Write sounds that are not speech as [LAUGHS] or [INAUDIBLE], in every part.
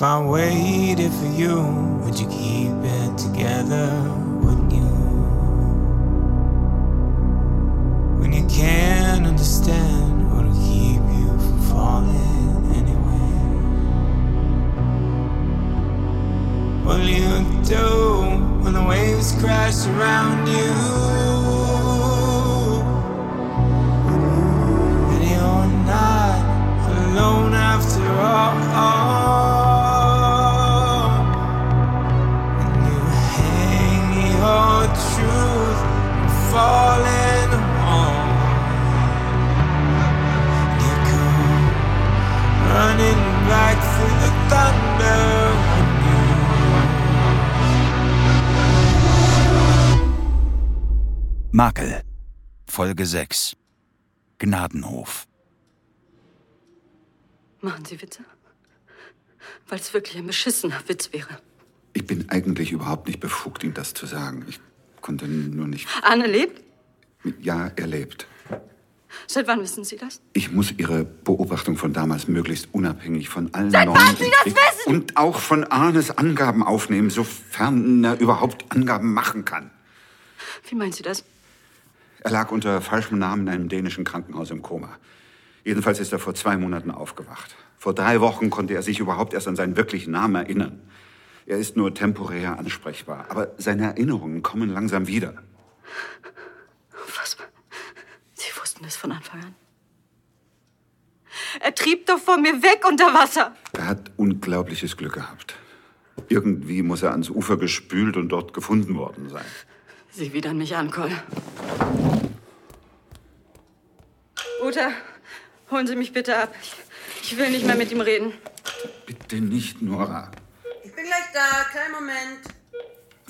If I waited for you, would you keep it together? Wouldn't you? When you can't understand what'll keep you from falling anyway. What'll you do when the waves crash around you? Makel, Folge 6. Gnadenhof. Machen Sie Witze? Weil es wirklich ein beschissener Witz wäre. Ich bin eigentlich überhaupt nicht befugt, ihm das zu sagen. Ich konnte nur nicht. Arne lebt? Ja, er lebt. Seit wann wissen Sie das? Ich muss Ihre Beobachtung von damals möglichst unabhängig von allen Seit neuen wann Sie das wissen? Und auch von Arnes Angaben aufnehmen, sofern er überhaupt Angaben machen kann. Wie meinen Sie das? Er lag unter falschem Namen in einem dänischen Krankenhaus im Koma. Jedenfalls ist er vor zwei Monaten aufgewacht. Vor drei Wochen konnte er sich überhaupt erst an seinen wirklichen Namen erinnern. Er ist nur temporär ansprechbar, aber seine Erinnerungen kommen langsam wieder. Was? Sie wussten es von Anfang an. Er trieb doch vor mir weg unter Wasser. Er hat unglaubliches Glück gehabt. Irgendwie muss er ans Ufer gespült und dort gefunden worden sein. Sie widern mich an, Cole. Uta, holen Sie mich bitte ab. Ich, ich will nicht mehr mit ihm reden. Bitte nicht, Nora. Ich bin gleich da, kleinen Moment.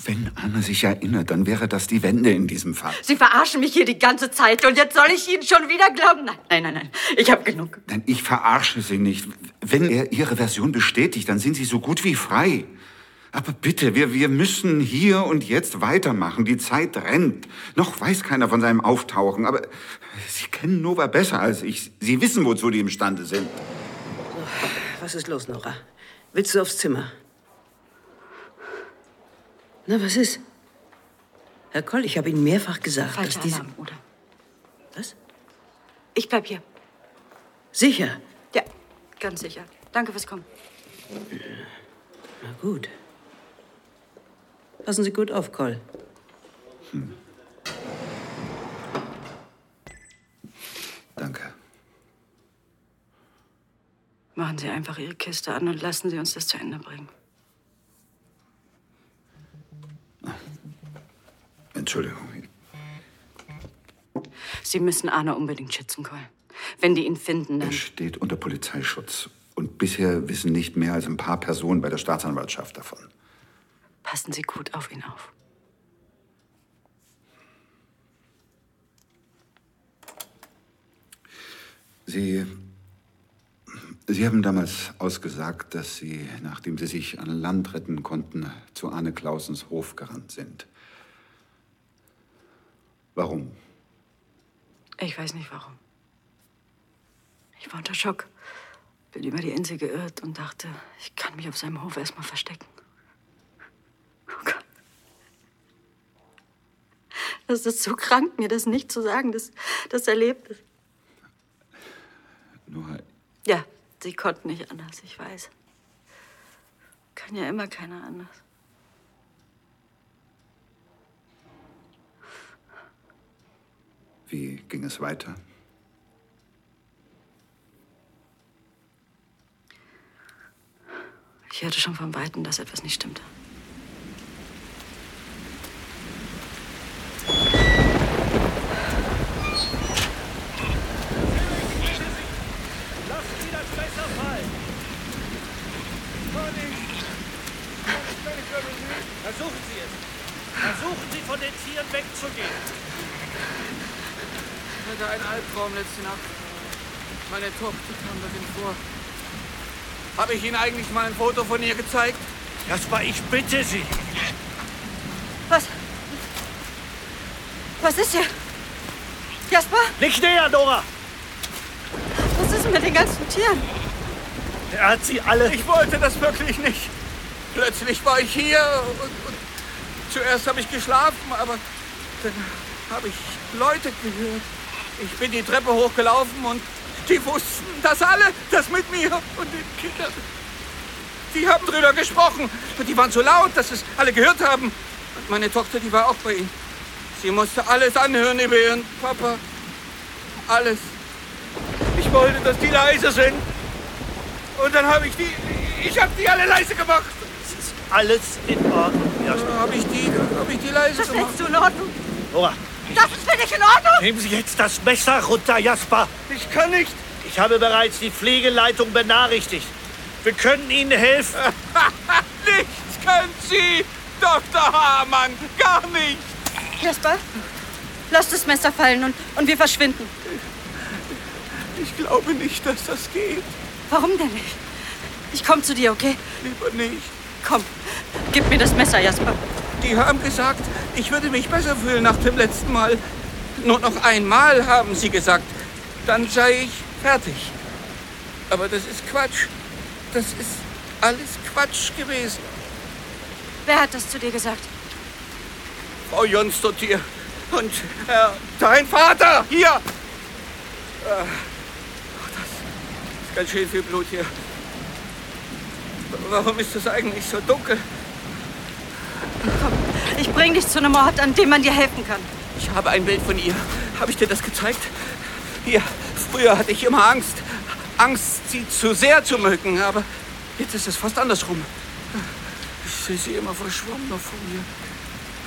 Wenn Anne sich erinnert, dann wäre das die Wende in diesem Fall. Sie verarschen mich hier die ganze Zeit und jetzt soll ich Ihnen schon wieder glauben? Nein, nein, nein, nein. Ich habe genug. Denn ich verarsche Sie nicht. Wenn er Ihre Version bestätigt, dann sind Sie so gut wie frei. Aber bitte, wir, wir müssen hier und jetzt weitermachen. Die Zeit rennt. Noch weiß keiner von seinem Auftauchen, aber Sie kennen Nova besser als ich. Sie wissen, wozu die imstande sind. Was ist los, Nora? Willst du aufs Zimmer? Na, was ist? Herr Koll, ich habe Ihnen mehrfach gesagt, Falscher dass diese... Alarm, oder? Was? Ich bleib hier. Sicher? Ja, ganz sicher. Danke fürs Kommen. Na gut. Passen Sie gut auf, Koll. Danke. Machen Sie einfach Ihre Kiste an und lassen Sie uns das zu Ende bringen. Entschuldigung. Sie müssen Arne unbedingt schützen, Cole. Wenn die ihn finden, dann. Er steht unter Polizeischutz. Und bisher wissen nicht mehr als ein paar Personen bei der Staatsanwaltschaft davon. Passen Sie gut auf ihn auf. Sie. Sie haben damals ausgesagt, dass Sie, nachdem Sie sich an Land retten konnten, zu Arne Clausens Hof gerannt sind. Warum? Ich weiß nicht warum. Ich war unter Schock. Bin über die Insel geirrt und dachte, ich kann mich auf seinem Hof erstmal verstecken. Oh Gott. Das ist so krank, mir das nicht zu sagen, dass das erlebt ist. Nur, Ja, sie konnten nicht anders, ich weiß. Kann ja immer keiner anders. wie ging es weiter? Ich hörte schon von Weitem, dass etwas nicht stimmte. Lassen Sie das Messer fallen! Conny! Versuchen Sie es! Versuchen Sie, von den Tieren wegzugehen! Ich hatte einen Albtraum letzte Nacht. Meine Tochter kam darin vor. Habe ich Ihnen eigentlich mal ein Foto von ihr gezeigt? Das war ich bitte Sie! Was? Was ist hier? Jasper, Nicht näher, Dora! was ist denn mit den ganzen Tieren? Er hat sie alle. Ich wollte das wirklich nicht. Plötzlich war ich hier und, und zuerst habe ich geschlafen, aber dann habe ich Leute gehört. Ich bin die Treppe hochgelaufen und die wussten das alle, das mit mir und den Kindern. Die haben drüber gesprochen und die waren so laut, dass es alle gehört haben. Und meine Tochter, die war auch bei ihnen. Sie musste alles anhören über ihren Papa. Alles. Ich wollte, dass die leise sind. Und dann habe ich die. Ich habe die alle leise gemacht. Es ist alles in Ordnung, Jasper. Dann habe ich die, habe ich die leise Das gemacht. findest du in Ordnung? Nora, Das ist für dich in Ordnung? nehmen Sie jetzt das Messer runter, Jasper. Ich kann nicht. Ich habe bereits die Pflegeleitung benachrichtigt. Wir können Ihnen helfen. [LAUGHS] Nichts können Sie, Dr. Hamann. Gar nicht. Jasper, lass das Messer fallen und, und wir verschwinden. Ich glaube nicht, dass das geht. Warum denn nicht? Ich komme zu dir, okay? Lieber nicht. Komm, gib mir das Messer, Jasper. Die haben gesagt, ich würde mich besser fühlen nach dem letzten Mal. Nur noch einmal haben sie gesagt. Dann sei ich fertig. Aber das ist Quatsch. Das ist alles Quatsch gewesen. Wer hat das zu dir gesagt? Frau Jonstotier und äh, dein Vater hier. Äh, ist ganz schön viel Blut hier. Warum ist das eigentlich so dunkel? Komm, ich bring dich zu einem Ort, an dem man dir helfen kann. Ich habe ein Bild von ihr. Habe ich dir das gezeigt? Hier, früher hatte ich immer Angst. Angst, sie zu sehr zu mögen. Aber jetzt ist es fast andersrum. Ich sehe sie immer verschwommener vor mir.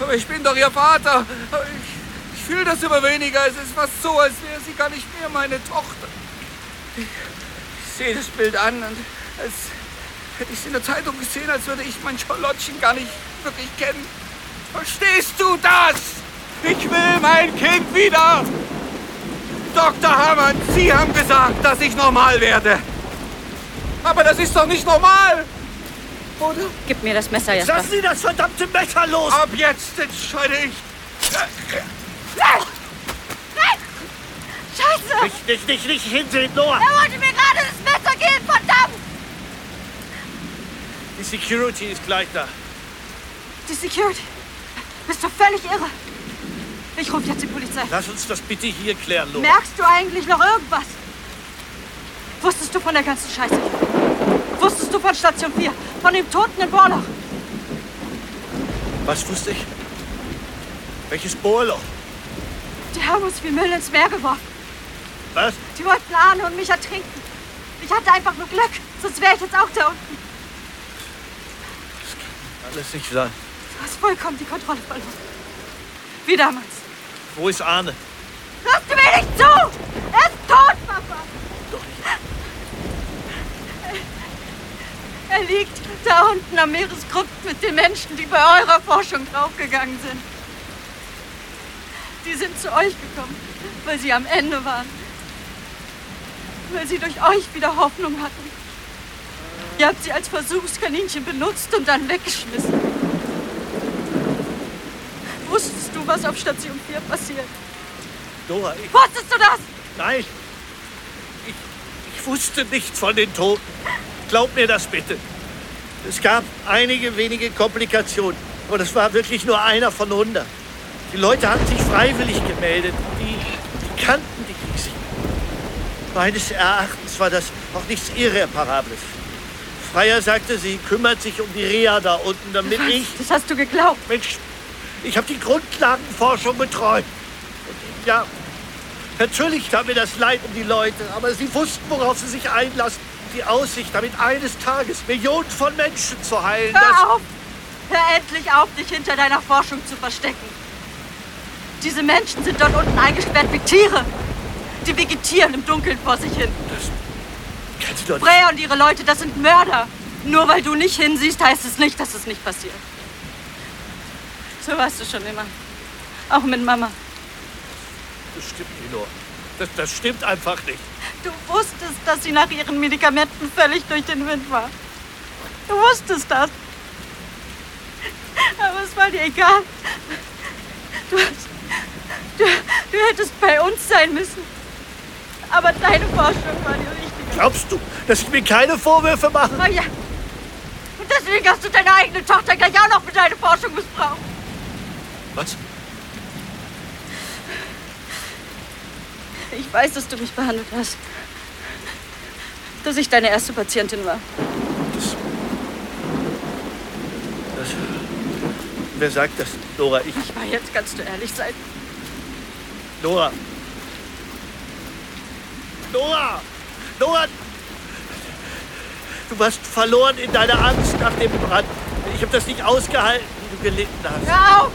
Aber ich bin doch ihr Vater. Ich, ich fühle das immer weniger. Es ist fast so, als wäre sie gar nicht mehr meine Tochter. Ich sehe das Bild an und als hätte ich sie in der Zeitung gesehen, als würde ich mein Charlottchen gar nicht wirklich kennen. Verstehst du das? Ich will mein Kind wieder! Dr. Hamann, Sie haben gesagt, dass ich normal werde. Aber das ist doch nicht normal! Oder? Gib mir das Messer, Jasper. Lassen Sie das verdammte Messer los! Ab jetzt entscheide ich. Scheiße! Nicht, nicht, nicht, nicht hinsehen, Nora! Er wollte mir gerade das Messer geben, verdammt! Die Security ist gleich da. Die Security. Bist du völlig irre? Ich rufe jetzt die Polizei. Lass uns das bitte hier klären, Nora. Merkst du eigentlich noch irgendwas? Wusstest du von der ganzen Scheiße? Wusstest du von Station 4? Von dem Toten in Borloch? Was wusste ich? Welches Bohrloch? Die haben uns wie Müll ins Meer geworfen. Was? Die wollten Arne und mich ertrinken. Ich hatte einfach nur Glück, sonst wäre ich jetzt auch da unten. Nicht sein. Du hast vollkommen die Kontrolle verloren. Wie damals. Wo ist Arne? Du mir nicht zu? Er ist tot, Papa. Doch nicht. Er liegt da unten am Meeresgrund mit den Menschen, die bei eurer Forschung draufgegangen sind. Die sind zu euch gekommen, weil sie am Ende waren. Weil sie durch euch wieder Hoffnung hatten. Ihr habt sie als Versuchskaninchen benutzt und dann weggeschmissen. Wusstest du, was auf Station 4 passiert? Nora, ich, Wusstest du das? nein. Ich, ich wusste nichts von den Toten. Glaub mir das bitte. Es gab einige wenige Komplikationen. Aber das war wirklich nur einer von hundert. Die Leute hatten sich freiwillig gemeldet. Die, die kannten die Risiken. Meines Erachtens war das auch nichts Irreparables. Freier sagte, sie kümmert sich um die Reha da unten, damit ich... Das hast du geglaubt. Mensch, ich habe die Grundlagenforschung betreut. Und ja, natürlich tat mir das leid um die Leute, aber sie wussten, worauf sie sich einlassen. Die Aussicht, damit eines Tages Millionen von Menschen zu heilen, das... Hör auf! Hör endlich auf, dich hinter deiner Forschung zu verstecken. Diese Menschen sind dort unten eingesperrt wie Tiere. Die vegetieren im Dunkeln vor sich hin. Kannst du doch. Freya und ihre Leute, das sind Mörder. Nur weil du nicht hinsiehst, heißt es nicht, dass es nicht passiert. So warst du schon immer. Auch mit Mama. Das stimmt, Nino. Das, das stimmt einfach nicht. Du wusstest, dass sie nach ihren Medikamenten völlig durch den Wind war. Du wusstest das. Aber es war dir egal. Du, hast, du, du hättest bei uns sein müssen. Aber deine Forschung war die richtige. Glaubst du, dass ich mir keine Vorwürfe mache? Oh ja. Und deswegen hast du deine eigene Tochter gleich auch noch für deine Forschung missbraucht. Was? Ich weiß, dass du mich behandelt hast. Dass ich deine erste Patientin war. Das, das, wer sagt das? Nora, ich. Ich war jetzt, kannst du ehrlich sein. Nora. Nora! Nora! Du warst verloren in deiner Angst nach dem Brand. Ich habe das nicht ausgehalten, wie du gelitten hast. Auf!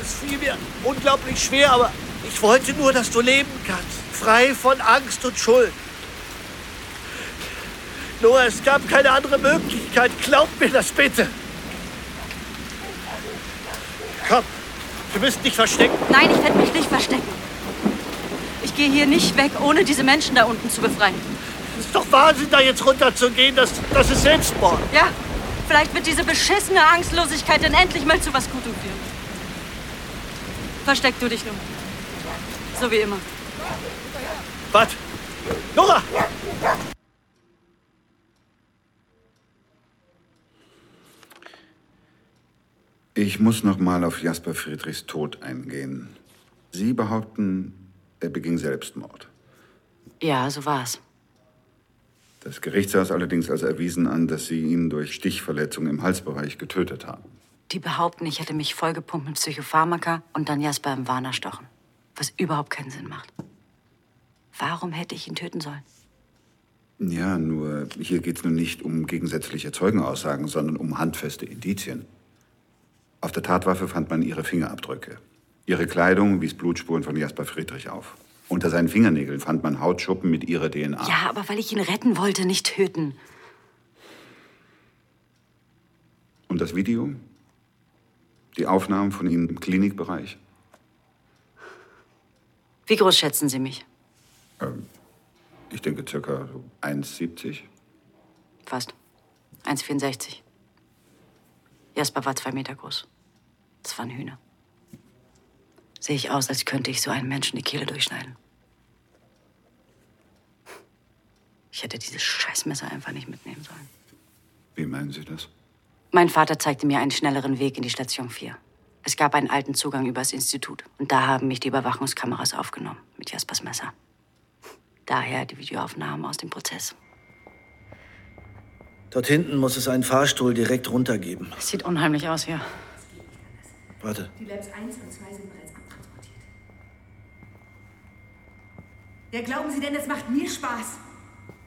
Es fiel mir unglaublich schwer, aber ich wollte nur, dass du leben kannst. Frei von Angst und Schuld. Nora, es gab keine andere Möglichkeit. Glaub mir das bitte. Komm, wir müssen dich verstecken. Nein, ich werde mich nicht verstecken. Ich gehe hier nicht weg, ohne diese Menschen da unten zu befreien. Es ist doch Wahnsinn, da jetzt runterzugehen. Das, das ist Selbstmord. Ja, vielleicht wird diese beschissene Angstlosigkeit dann endlich mal zu was Gutem führen. Versteck du dich nun. So wie immer. Warte. Nora! Ich muss noch mal auf Jasper Friedrichs Tod eingehen. Sie behaupten, er beging Selbstmord. Ja, so war's. Das Gericht sah es allerdings als erwiesen an, dass Sie ihn durch Stichverletzung im Halsbereich getötet haben. Die behaupten, ich hätte mich vollgepumpt mit Psychopharmaka und dann Jasper im Warner stochen. Was überhaupt keinen Sinn macht. Warum hätte ich ihn töten sollen? Ja, nur hier geht es nun nicht um gegensätzliche Zeugenaussagen, sondern um handfeste Indizien. Auf der Tatwaffe fand man ihre Fingerabdrücke. Ihre Kleidung wies Blutspuren von Jasper Friedrich auf. Unter seinen Fingernägeln fand man Hautschuppen mit ihrer DNA. Ja, aber weil ich ihn retten wollte, nicht töten. Und das Video? Die Aufnahmen von ihm im Klinikbereich? Wie groß schätzen Sie mich? Ähm, ich denke circa so 1,70. Fast. 1,64. Jasper war zwei Meter groß. Das waren Hühner. Sehe ich aus, als könnte ich so einen Menschen die Kehle durchschneiden. Ich hätte dieses Scheißmesser einfach nicht mitnehmen sollen. Wie meinen Sie das? Mein Vater zeigte mir einen schnelleren Weg in die Station 4. Es gab einen alten Zugang übers Institut. Und da haben mich die Überwachungskameras aufgenommen. Mit Jaspers Messer. Daher die Videoaufnahmen aus dem Prozess. Dort hinten muss es einen Fahrstuhl direkt runter geben. Es sieht unheimlich aus hier. Warte. Die Labs 1 und 2 sind bereits abtransportiert. Ja, glauben Sie denn, es macht mir Spaß?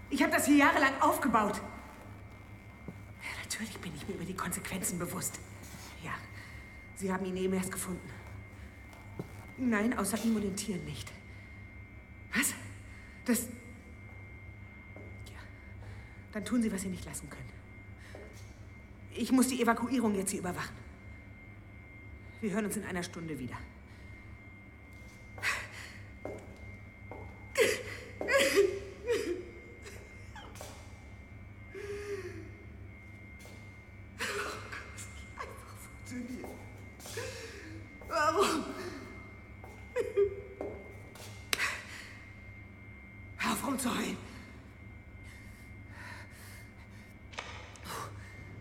Ich habe das hier jahrelang aufgebaut. Ja, natürlich bin ich mir über die Konsequenzen bewusst. Ja, Sie haben ihn eben erst gefunden. Nein, außer ihm und den Tieren nicht. Was? Das. Ja, dann tun Sie, was Sie nicht lassen können. Ich muss die Evakuierung jetzt hier überwachen. Wir hören uns in einer Stunde wieder. Einfach funktioniert. Warum? Hör auf rumzuheulen.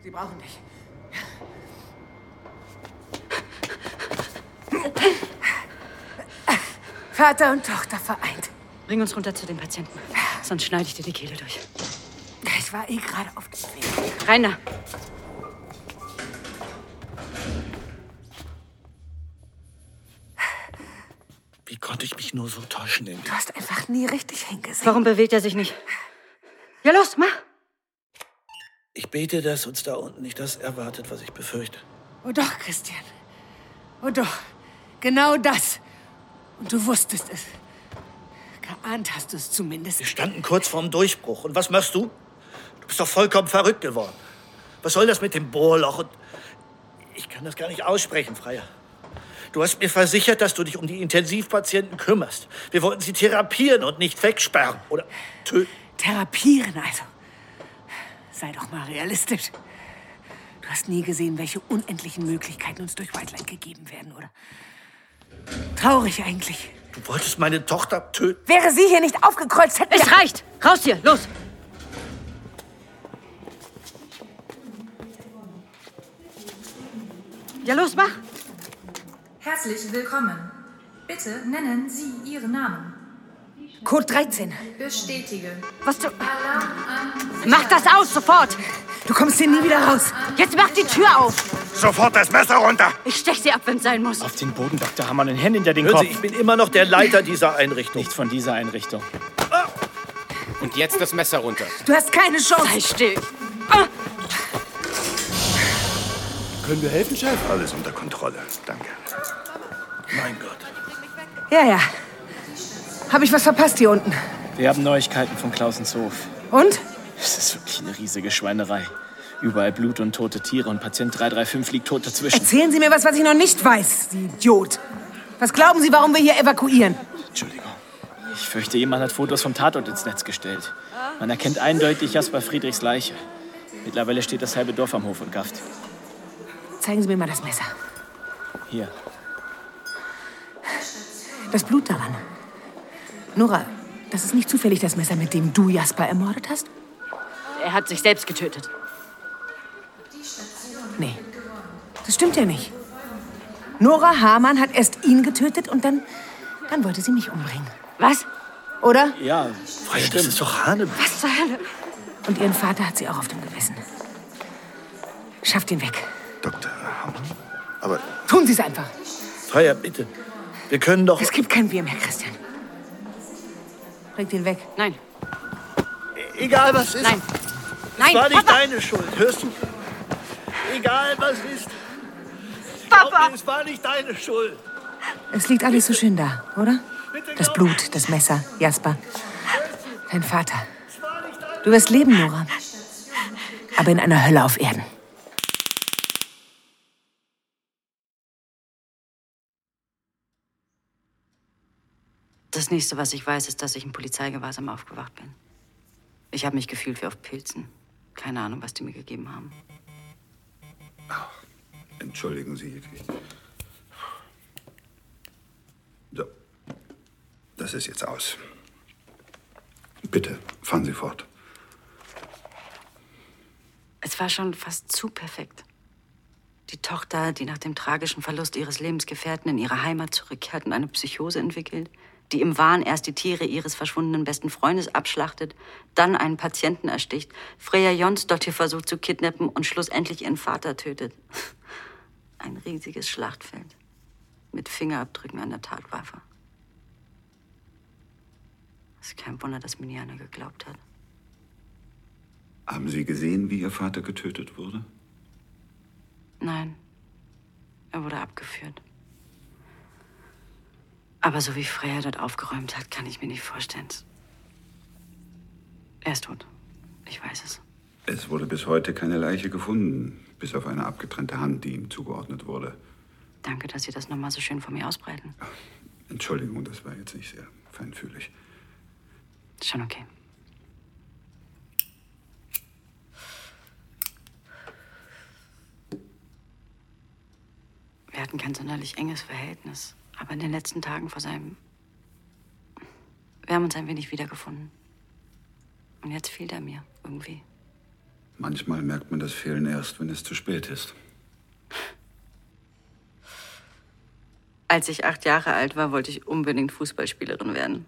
Sie brauchen dich. Vater und Tochter vereint. Bring uns runter zu den Patienten. Sonst schneide ich dir die Kehle durch. Ich war eh gerade auf dem Weg. Rainer, Wie konnte ich mich nur so täuschen in Du hast einfach nie richtig hingesehen. warum bewegt er sich nicht? Ja, los, mach! Ich bete, dass uns da unten nicht das erwartet, was ich befürchte. Oh doch, Christian. Oh doch. Genau das. Und du wusstest es. Geahnt hast du es zumindest. Wir standen kurz vorm Durchbruch. Und was machst du? Du bist doch vollkommen verrückt geworden. Was soll das mit dem Bohrloch? Und ich kann das gar nicht aussprechen, Freier. Du hast mir versichert, dass du dich um die Intensivpatienten kümmerst. Wir wollten sie therapieren und nicht wegsperren oder töten. Therapieren also. Sei doch mal realistisch. Du hast nie gesehen, welche unendlichen Möglichkeiten uns durch Whiteline gegeben werden, oder? Traurig eigentlich. Du wolltest meine Tochter töten. Wäre sie hier nicht aufgekreuzt, hätten Es reicht! Raus hier! Los! Ja, los, mach! Herzlich willkommen. Bitte nennen Sie Ihren Namen. Code 13. Bestätige. Was du. Alarm an Mach das aus, sofort! Du kommst hier nie wieder raus. Jetzt mach die Tür auf! Sofort das Messer runter! Ich stech sie ab, wenn's sein muss. Auf den Boden, Dr. Hammer, den Händen hinter den Hören Kopf. Sie, ich bin immer noch der Leiter dieser Einrichtung. Nicht von dieser Einrichtung. Und jetzt das Messer runter. Du hast keine Chance. Sei still. Können wir helfen, Chef? Alles unter Kontrolle. Danke. Mein Gott. Ja, ja. Habe ich was verpasst hier unten? Wir haben Neuigkeiten von Klausenshof. Und? Es ist wirklich eine riesige Schweinerei. Überall Blut und tote Tiere und Patient 335 liegt tot dazwischen. Erzählen Sie mir was, was ich noch nicht weiß, Sie Idiot. Was glauben Sie, warum wir hier evakuieren? Entschuldigung. Ich fürchte, jemand hat Fotos vom Tatort ins Netz gestellt. Man erkennt eindeutig Jasper Friedrichs Leiche. Mittlerweile steht das halbe Dorf am Hof und gafft. Zeigen Sie mir mal das Messer. Hier. Das Blut daran. Nora, das ist nicht zufällig das Messer, mit dem du Jasper ermordet hast? Er hat sich selbst getötet. Nee, das stimmt ja nicht. Nora Hamann hat erst ihn getötet und dann, dann wollte sie mich umbringen. Was? Oder? Ja, Freya, das ist doch Hane. Was zur Hölle? Und ihren Vater hat sie auch auf dem Gewissen. Schafft ihn weg. Dr. Hammer? Aber Tun Sie es einfach. Freya, bitte. Wir können doch. Es gibt kein Wir mehr, Christian. Bringt ihn weg. Nein, Egal was ist. nein. Es Nein, war nicht Papa! deine Schuld. Hörst du? Egal was ist. Papa! Glaub es war nicht deine Schuld. Es liegt alles so schön da, oder? Das Blut, das Messer, Jasper. Dein Vater. Du wirst leben, Nora. Aber in einer Hölle auf Erden. Das nächste, was ich weiß, ist, dass ich im Polizeigewahrsam aufgewacht bin. Ich habe mich gefühlt wie auf Pilzen. Keine Ahnung, was die mir gegeben haben. Entschuldigen Sie. So. Das ist jetzt aus. Bitte, fahren Sie fort. Es war schon fast zu perfekt. Die Tochter, die nach dem tragischen Verlust ihres Lebensgefährten in ihre Heimat zurückkehrt und eine Psychose entwickelt, die im Wahn erst die Tiere ihres verschwundenen besten Freundes abschlachtet, dann einen Patienten ersticht, Freya Jonsdott hier versucht zu kidnappen und schlussendlich ihren Vater tötet. Ein riesiges Schlachtfeld mit Fingerabdrücken an der Tatwaffe. Es ist kein Wunder, dass mir einer geglaubt hat. Haben Sie gesehen, wie Ihr Vater getötet wurde? Nein, er wurde abgeführt. Aber so wie Freya dort aufgeräumt hat, kann ich mir nicht vorstellen. Er ist tot. Ich weiß es. Es wurde bis heute keine Leiche gefunden, bis auf eine abgetrennte Hand, die ihm zugeordnet wurde. Danke, dass Sie das nochmal so schön von mir ausbreiten. Entschuldigung, das war jetzt nicht sehr feinfühlig. Schon okay. Wir hatten kein sonderlich enges Verhältnis, aber in den letzten Tagen vor seinem. Wir haben uns ein wenig wiedergefunden. Und jetzt fehlt er mir irgendwie. Manchmal merkt man das Fehlen erst, wenn es zu spät ist. Als ich acht Jahre alt war, wollte ich unbedingt Fußballspielerin werden.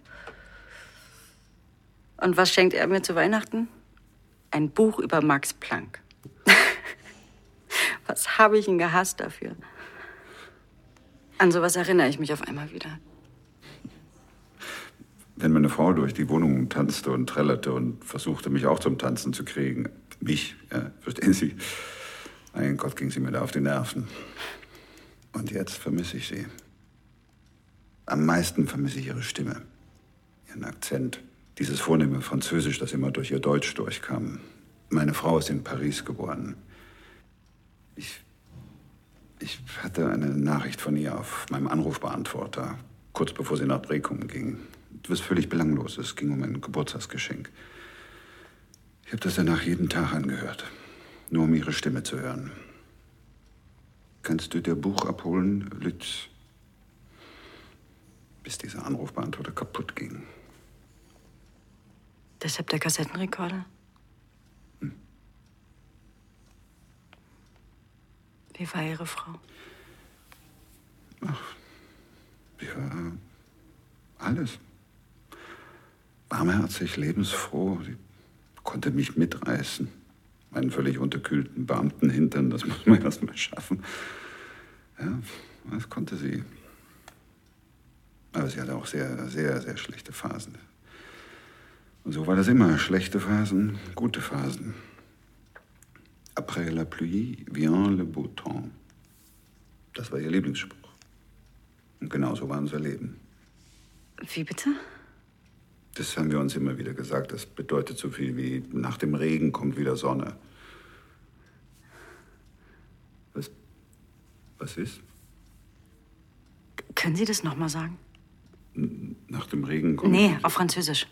Und was schenkt er mir zu Weihnachten? Ein Buch über Max Planck. [LAUGHS] was habe ich ihn gehasst dafür? An sowas erinnere ich mich auf einmal wieder. Wenn meine Frau durch die Wohnung tanzte und trällerte und versuchte, mich auch zum Tanzen zu kriegen, mich, ja, verstehen Sie? Mein Gott, ging sie mir da auf die Nerven. Und jetzt vermisse ich sie. Am meisten vermisse ich ihre Stimme, ihren Akzent, dieses vornehme Französisch, das immer durch ihr Deutsch durchkam. Meine Frau ist in Paris geboren. Ich, ich hatte eine Nachricht von ihr auf meinem Anrufbeantworter, kurz bevor sie nach Brekum ging. Etwas völlig Belangloses. Es ging um ein Geburtstagsgeschenk. Ich habe das danach jeden Tag angehört, nur um ihre Stimme zu hören. Kannst du dir Buch abholen, Lütz? Bis dieser Anrufbeantworter kaputt ging. Deshalb der Kassettenrekorder? Wie war Ihre Frau? Ja, alles. Warmherzig, lebensfroh. Sie konnte mich mitreißen. Meinen völlig unterkühlten Beamtenhintern, das [LAUGHS] muss man erst mal schaffen. Ja, das konnte sie. Aber sie hatte auch sehr, sehr, sehr schlechte Phasen. Und so war das immer. Schlechte Phasen, gute Phasen. Après la pluie vient le beau temps. Das war ihr Lieblingsspruch. Und genauso war unser Leben. Wie bitte? Das haben wir uns immer wieder gesagt. Das bedeutet so viel wie nach dem Regen kommt wieder Sonne. Was, was ist? Können Sie das nochmal sagen? Nach dem Regen kommt. Nee, auf Französisch.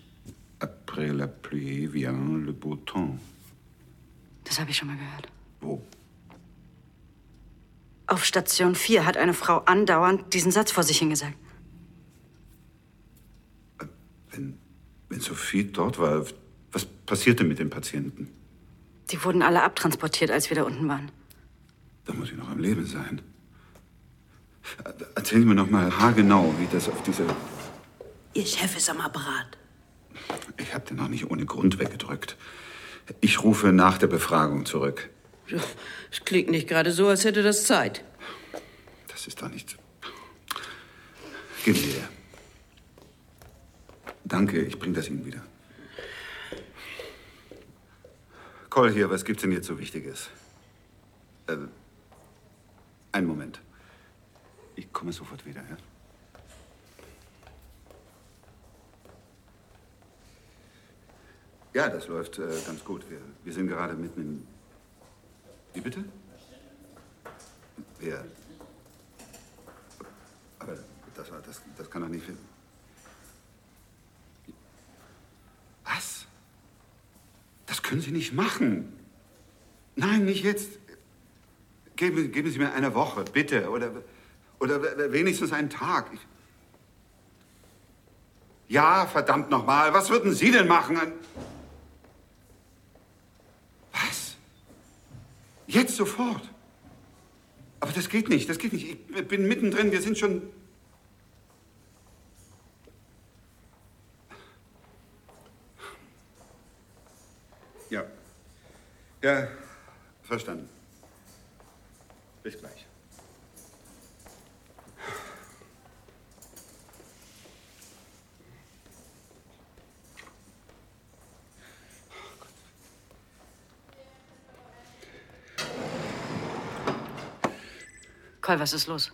Après la pluie vient le beau temps. Das habe ich schon mal gehört. Wo? Auf Station 4 hat eine Frau andauernd diesen Satz vor sich hingesagt. Wenn Sophie dort war, was passierte mit den Patienten? Die wurden alle abtransportiert, als wir da unten waren. Da muss sie noch am Leben sein. Erzählen Sie mir noch mal haargenau, wie das auf diese... Ihr Chef ist am Apparat. Ich habe den noch nicht ohne Grund weggedrückt. Ich rufe nach der Befragung zurück. Es klingt nicht gerade so, als hätte das Zeit. Das ist doch nicht... Sie her. Danke, ich bringe das Ihnen wieder. Call hier, was gibt's denn jetzt so Wichtiges? Äh, einen Moment. Ich komme sofort wieder, ja? Ja, das läuft äh, ganz gut. Wir, wir sind gerade mitten in. Wie bitte? Wer? Aber das, das, das kann doch nicht. Was? Das können Sie nicht machen. Nein, nicht jetzt. Geben, geben Sie mir eine Woche, bitte. Oder, oder wenigstens einen Tag. Ich ja, verdammt nochmal. Was würden Sie denn machen? Was? Jetzt sofort? Aber das geht nicht, das geht nicht. Ich bin mittendrin, wir sind schon. Ja. Ja, verstanden. Bis gleich. Col, was ist los?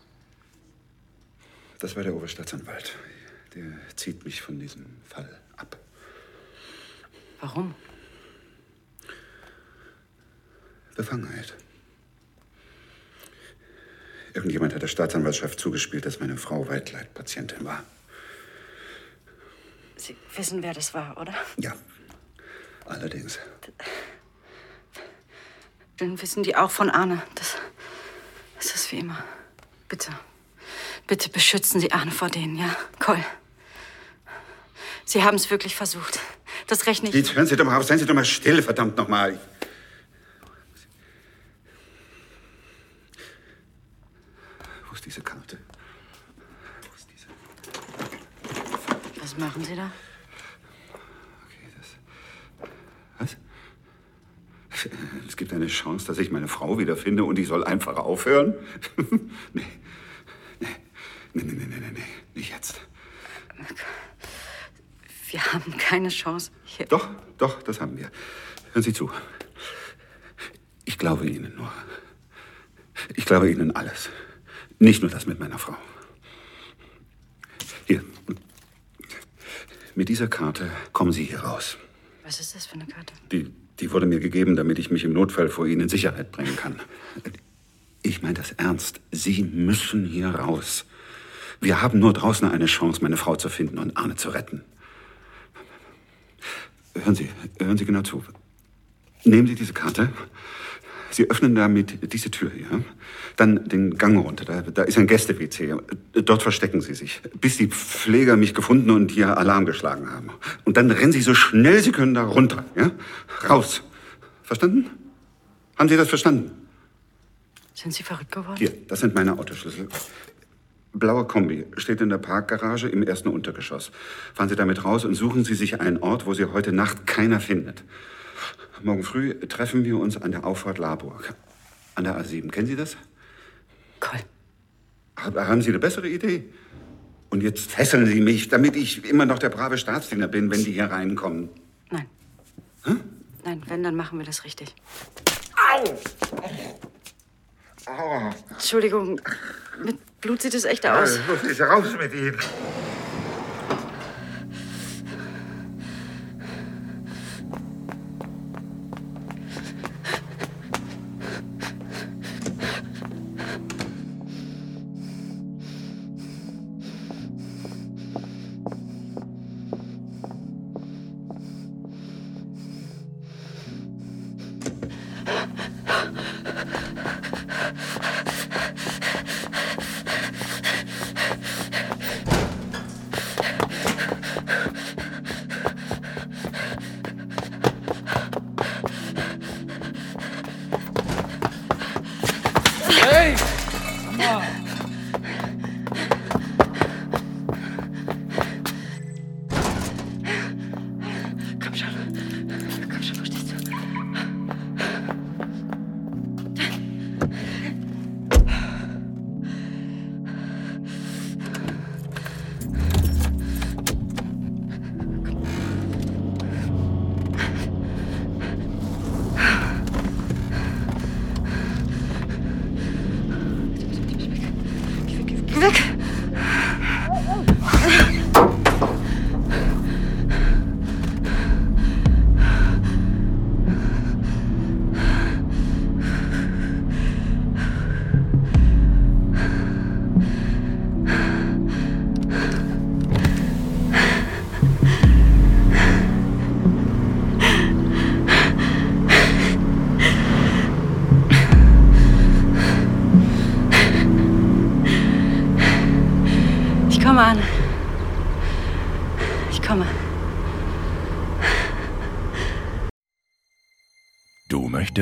Das war der Oberstaatsanwalt. Der zieht mich von diesem Fall ab. Warum? Befangenheit. Irgendjemand hat der Staatsanwaltschaft zugespielt, dass meine Frau Weitleitpatientin war. Sie wissen, wer das war, oder? Ja, allerdings. Dann wissen die auch von Arne. Das, das ist wie immer. Bitte. Bitte beschützen Sie Arne vor denen, ja? Col. Sie haben es wirklich versucht. Das rechne ich. Jetzt hören Sie doch mal auf, seien Sie doch mal still, verdammt nochmal. Wo ist diese Karte? Was machen Sie da? Es gibt eine Chance, dass ich meine Frau wiederfinde und ich soll einfach aufhören? nee. [LAUGHS] Nee. Nee, nee, nee, nee, nee, nee. Nicht jetzt. Wir haben keine Chance. Hier. Doch, doch, das haben wir. Hören Sie zu. Ich glaube Ihnen nur. Ich glaube Ihnen alles. Nicht nur das mit meiner Frau. Hier. Mit dieser Karte kommen Sie hier raus. Was ist das für eine Karte? Die, die wurde mir gegeben, damit ich mich im Notfall vor Ihnen in Sicherheit bringen kann. Ich meine das ernst. Sie müssen hier raus. Wir haben nur draußen eine Chance, meine Frau zu finden und Arne zu retten. Hören Sie, hören Sie genau zu. Nehmen Sie diese Karte. Sie öffnen damit diese Tür hier. Dann den Gang runter. Da, da ist ein Gäste-WC. Dort verstecken Sie sich, bis die Pfleger mich gefunden und hier Alarm geschlagen haben. Und dann rennen Sie so schnell Sie können da runter. Ja? Raus. Verstanden? Haben Sie das verstanden? Sind Sie verrückt geworden? Hier, das sind meine Autoschlüssel. Blauer Kombi steht in der Parkgarage im ersten Untergeschoss. Fahren Sie damit raus und suchen Sie sich einen Ort, wo Sie heute Nacht keiner findet. Morgen früh treffen wir uns an der Auffahrt Larburg. An der A7. Kennen Sie das? Cool. Haben Sie eine bessere Idee? Und jetzt fesseln Sie mich, damit ich immer noch der brave Staatsdiener bin, wenn die hier reinkommen. Nein. Hm? Nein, wenn, dann machen wir das richtig. Au! Aua. Entschuldigung, mit Blut sieht es echt aus. Los ist raus mit Ihnen. çıktık.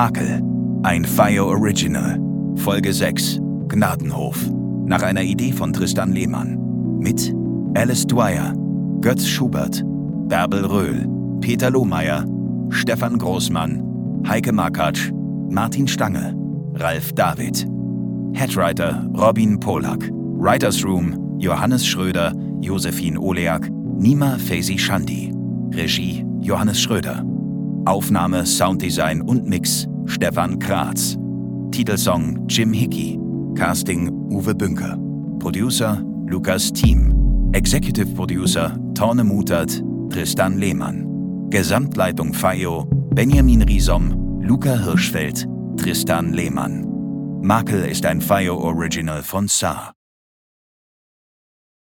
Makel. Ein Fire Original. Folge 6. Gnadenhof. Nach einer Idee von Tristan Lehmann. Mit Alice Dwyer, Götz Schubert, Bärbel Röhl, Peter Lohmeier, Stefan Großmann, Heike Makatsch, Martin Stange, Ralf David. Headwriter Robin Polak. Writers Room Johannes Schröder, Josephine Oleak, Nima Faisi Shandi. Regie Johannes Schröder. Aufnahme, Sounddesign und Mix Stefan Kratz. Titelsong Jim Hickey. Casting Uwe Bünker. Producer Lukas Thiem. Executive Producer Torne Mutert, Tristan Lehmann. Gesamtleitung FAIO Benjamin Riesom, Luca Hirschfeld, Tristan Lehmann. Makel ist ein FAIO Original von Saar.